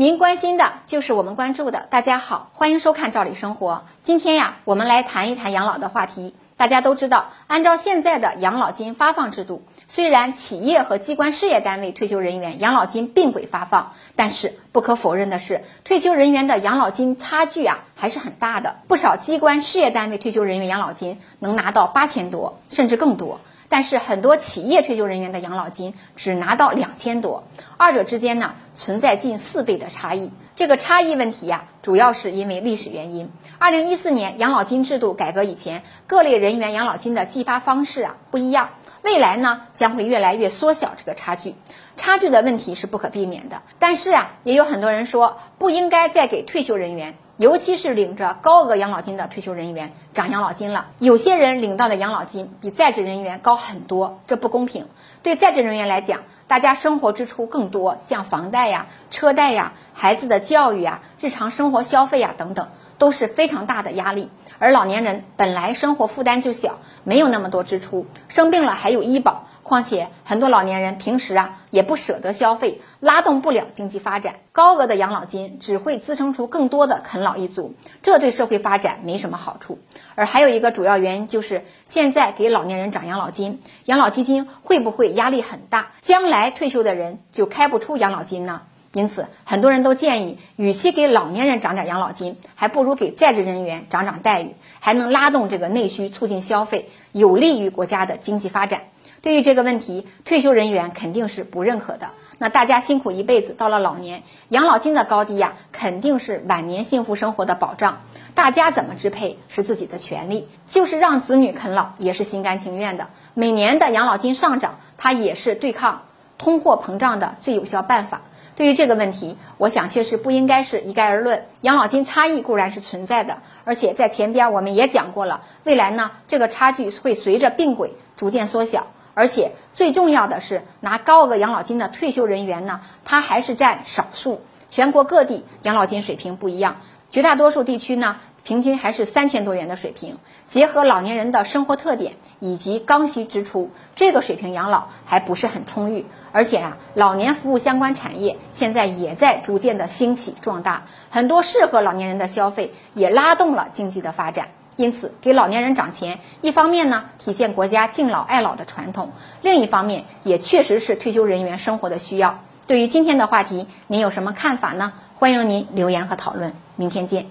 您关心的就是我们关注的。大家好，欢迎收看《赵理生活》。今天呀，我们来谈一谈养老的话题。大家都知道，按照现在的养老金发放制度，虽然企业和机关事业单位退休人员养老金并轨发放，但是不可否认的是，退休人员的养老金差距啊还是很大的。不少机关事业单位退休人员养老金能拿到八千多，甚至更多。但是很多企业退休人员的养老金只拿到两千多，二者之间呢存在近四倍的差异。这个差异问题呀，主要是因为历史原因。二零一四年养老金制度改革以前，各类人员养老金的计发方式啊不一样。未来呢将会越来越缩小这个差距，差距的问题是不可避免的。但是啊，也有很多人说不应该再给退休人员。尤其是领着高额养老金的退休人员涨养老金了，有些人领到的养老金比在职人员高很多，这不公平。对在职人员来讲，大家生活支出更多，像房贷呀、车贷呀、孩子的教育呀、日常生活消费呀等等，都是非常大的压力。而老年人本来生活负担就小，没有那么多支出，生病了还有医保。况且很多老年人平时啊也不舍得消费，拉动不了经济发展。高额的养老金只会滋生出更多的啃老一族，这对社会发展没什么好处。而还有一个主要原因就是，现在给老年人涨养老金，养老基金会不会压力很大？将来退休的人就开不出养老金呢？因此，很多人都建议，与其给老年人涨点养老金，还不如给在职人员涨涨待遇，还能拉动这个内需，促进消费，有利于国家的经济发展。对于这个问题，退休人员肯定是不认可的。那大家辛苦一辈子，到了老年，养老金的高低呀，肯定是晚年幸福生活的保障。大家怎么支配是自己的权利，就是让子女啃老也是心甘情愿的。每年的养老金上涨，它也是对抗通货膨胀的最有效办法。对于这个问题，我想确实不应该是一概而论。养老金差异固然是存在的，而且在前边我们也讲过了，未来呢，这个差距会随着并轨逐渐缩小。而且最重要的是，拿高额养老金的退休人员呢，他还是占少数。全国各地养老金水平不一样，绝大多数地区呢，平均还是三千多元的水平。结合老年人的生活特点以及刚需支出，这个水平养老还不是很充裕。而且啊，老年服务相关产业现在也在逐渐的兴起壮大，很多适合老年人的消费也拉动了经济的发展。因此，给老年人涨钱，一方面呢体现国家敬老爱老的传统，另一方面也确实是退休人员生活的需要。对于今天的话题，您有什么看法呢？欢迎您留言和讨论。明天见。